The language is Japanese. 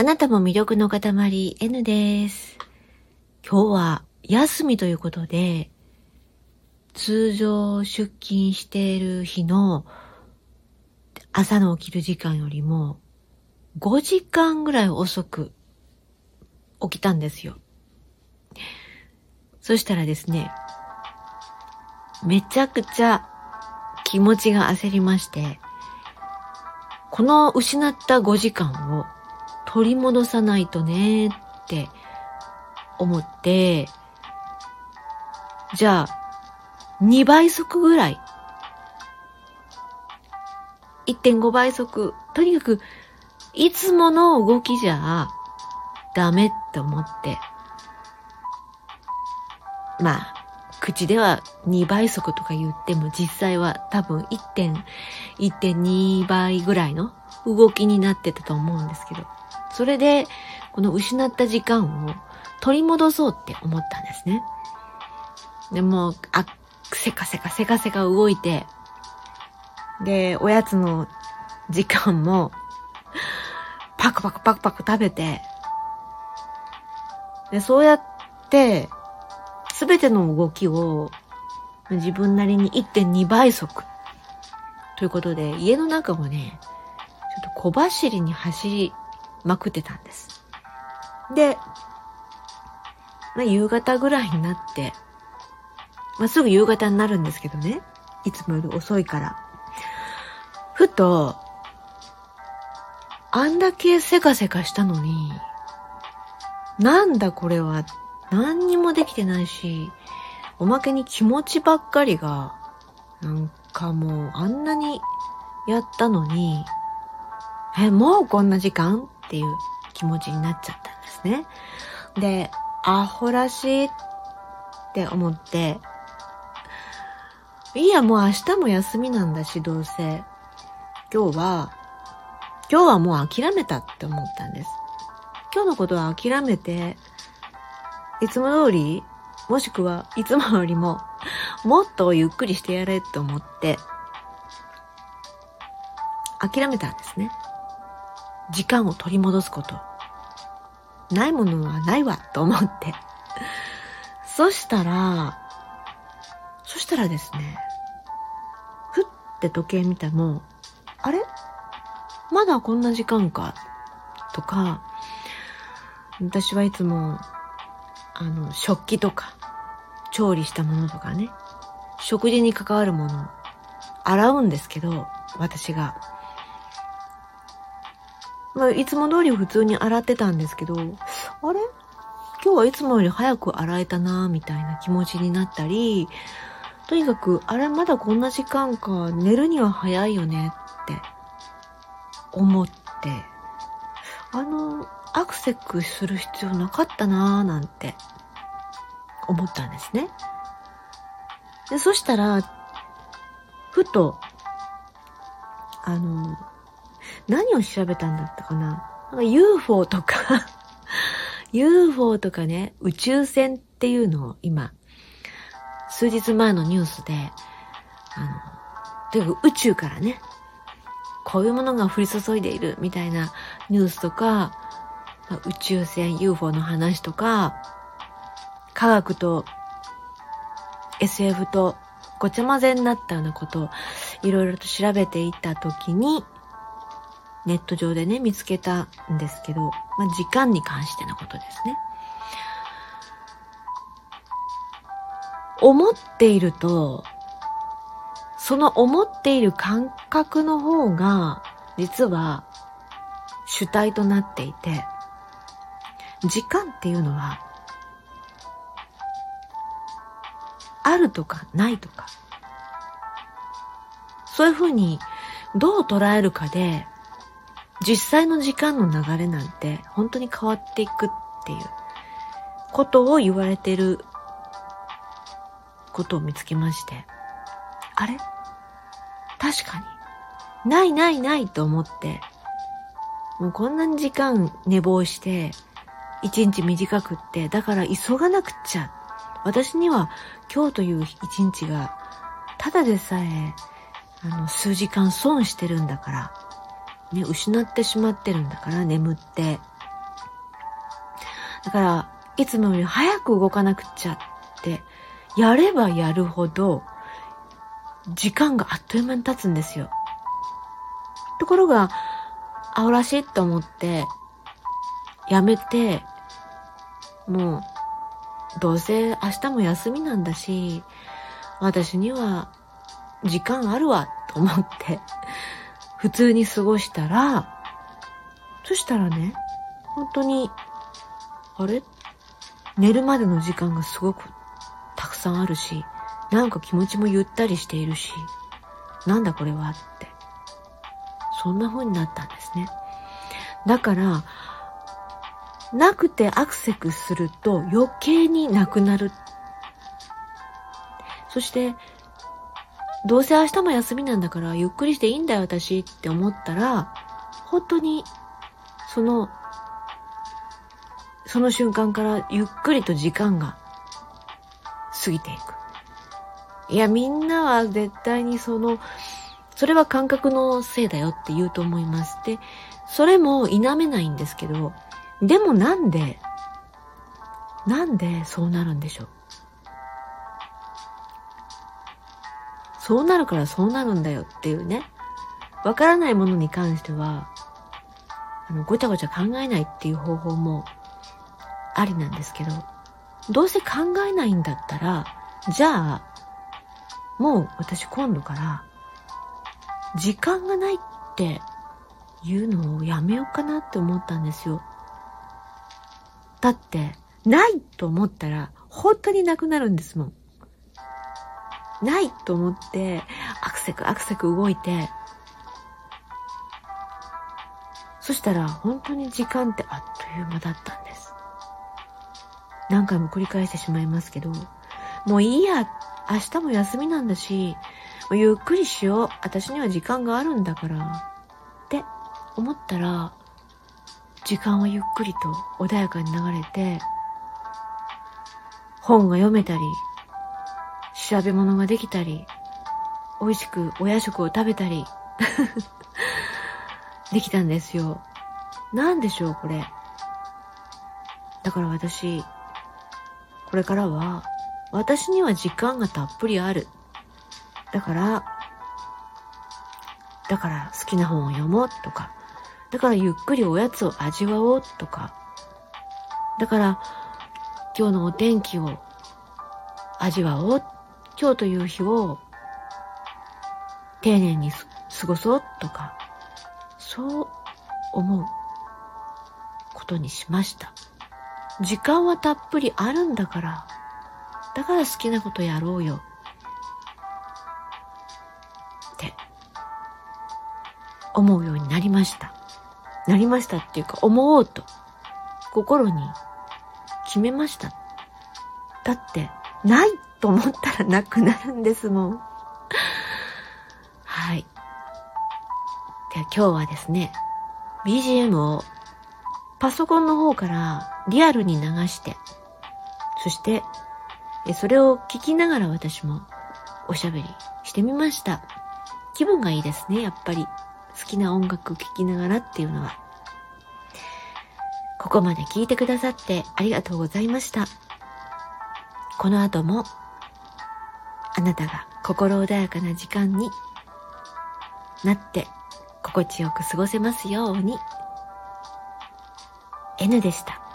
あなたも魅力の塊 N です。今日は休みということで、通常出勤している日の朝の起きる時間よりも5時間ぐらい遅く起きたんですよ。そしたらですね、めちゃくちゃ気持ちが焦りまして、この失った5時間を取り戻さないとねって思って、じゃあ、2倍速ぐらい。1.5倍速。とにかく、いつもの動きじゃダメって思って。まあ、口では2倍速とか言っても実際は多分1.1.2倍ぐらいの動きになってたと思うんですけど。それで、この失った時間を取り戻そうって思ったんですね。でも、あ、せかせかせかせか動いて、で、おやつの時間も、パクパクパクパク食べて、で、そうやって、すべての動きを自分なりに1.2倍速ということで、家の中もね、ちょっと小走りに走りまくってたんです。で、まあ、夕方ぐらいになって、まあ、すぐ夕方になるんですけどね。いつもより遅いから。ふと、あんだけせかせかしたのに、なんだこれは、何にもできてないし、おまけに気持ちばっかりが、なんかもうあんなにやったのに、え、もうこんな時間？っていう気持ちになっちゃったんですね。で、アホらしいって思って、いや、もう明日も休みなんだし、どうせ。今日は、今日はもう諦めたって思ったんです。今日のことは諦めて、いつも通り、もしくはいつもよりも、もっとゆっくりしてやれって思って、諦めたんですね。時間を取り戻すこと。ないものはないわ、と思って。そしたら、そしたらですね、ふって時計見ても、あれ？まだこんな時間か？とか、私はいつも、あの、食器とか、調理したものとかね、食事に関わるもの、洗うんですけど、私が。まあ、いつも通り普通に洗ってたんですけど、あれ？今日はいつもより早く洗えたなみたいな気持ちになったり、とにかく、あれまだこんな時間か、寝るには早いよねって思って、あの、アクセクする必要なかったなーなんて思ったんですね。で、そしたら、ふと、あの、何を調べたんだったかな？なんか UFO とか UFO とかね、宇宙船っていうのを今、数日前のニュースで、あの、とにか宇宙からね、こういうものが降り注いでいるみたいなニュースとか、宇宙船 UFO の話とか、科学と SF とごちゃ混ぜになったようなことをいろいろと調べていったときに、ネット上でね、見つけたんですけど、まあ、時間に関してのことですね。思っていると、その思っている感覚の方が、実は主体となっていて、時間っていうのは、あるとかないとか、そういうふうにどう捉えるかで実際の時間の流れなんて本当に変わっていくっていう。ことを言われてることを見つけまして、あれ？確かに。ないないないと思って、もうこんなに時間寝坊して、一日短くって、だから急がなくちゃ。私には今日という一日が、ただでさえ、あの、数時間損してるんだから、ね、失ってしまってるんだから、眠って。だから、いつもより早く動かなくちゃって、やればやるほど、時間があっという間に経つんですよ。ところが、青らしいと思って、やめて、もう、どうせ明日も休みなんだし、私には時間あるわと思って、普通に過ごしたら、そしたらね、本当に、あれ？寝るまでの時間がすごくたくさんあるし、なんか気持ちもゆったりしているし、なんだこれはって。そんな風になったんですね。だから、なくてアクセクすると余計になくなる。そして、どうせ明日も休みなんだからゆっくりしていいんだよ私って思ったら、本当にその、その瞬間からゆっくりと時間が過ぎていく。いや、みんなは絶対にその、それは感覚のせいだよって言うと思います。で、それも否めないんですけど、でもなんで、なんでそうなるんでしょう？そうなるからそうなるんだよっていうね。わからないものに関しては、あの、ごちゃごちゃ考えないっていう方法もありなんですけど、どうせ考えないんだったら、じゃあ、もう私今度から、時間がないっていうのをやめようかなって思ったんですよ。だって、ないと思ったら、本当になくなるんですもん。ないと思って、アクセクアクセク動いて、そしたら本当に時間ってあっという間だったんです。何回も繰り返してしまいますけど、もういいや、明日も休みなんだし、ゆっくりしよう、私には時間があるんだから、って思ったら、時間はゆっくりと穏やかに流れて、本が読めたり、調べ物ができたり、美味しくお夜食を食べたり、できたんですよ。なんでしょう、これ。だから私、これからは、私には時間がたっぷりある。だから、だから好きな本を読もうとか、だからゆっくりおやつを味わおうとか、だから今日のお天気を味わおう、今日という日を丁寧に過ごそうとか、そう思うことにしました。時間はたっぷりあるんだから、だから好きなことやろうよ。って思うようになりました。なりましたっていうか思おうと心に決めました。だって、ないと思ったらなくなるんですもん。はい。では今日はですね、BGM をパソコンの方からリアルに流して、そして、それを聞きながら私もおしゃべりしてみました。気分がいいですね、やっぱり。好きな音楽聴きながらっていうのは。ここまで聞いてくださってありがとうございました。この後も、あなたが心穏やかな時間になって心地よく過ごせますように。N でした。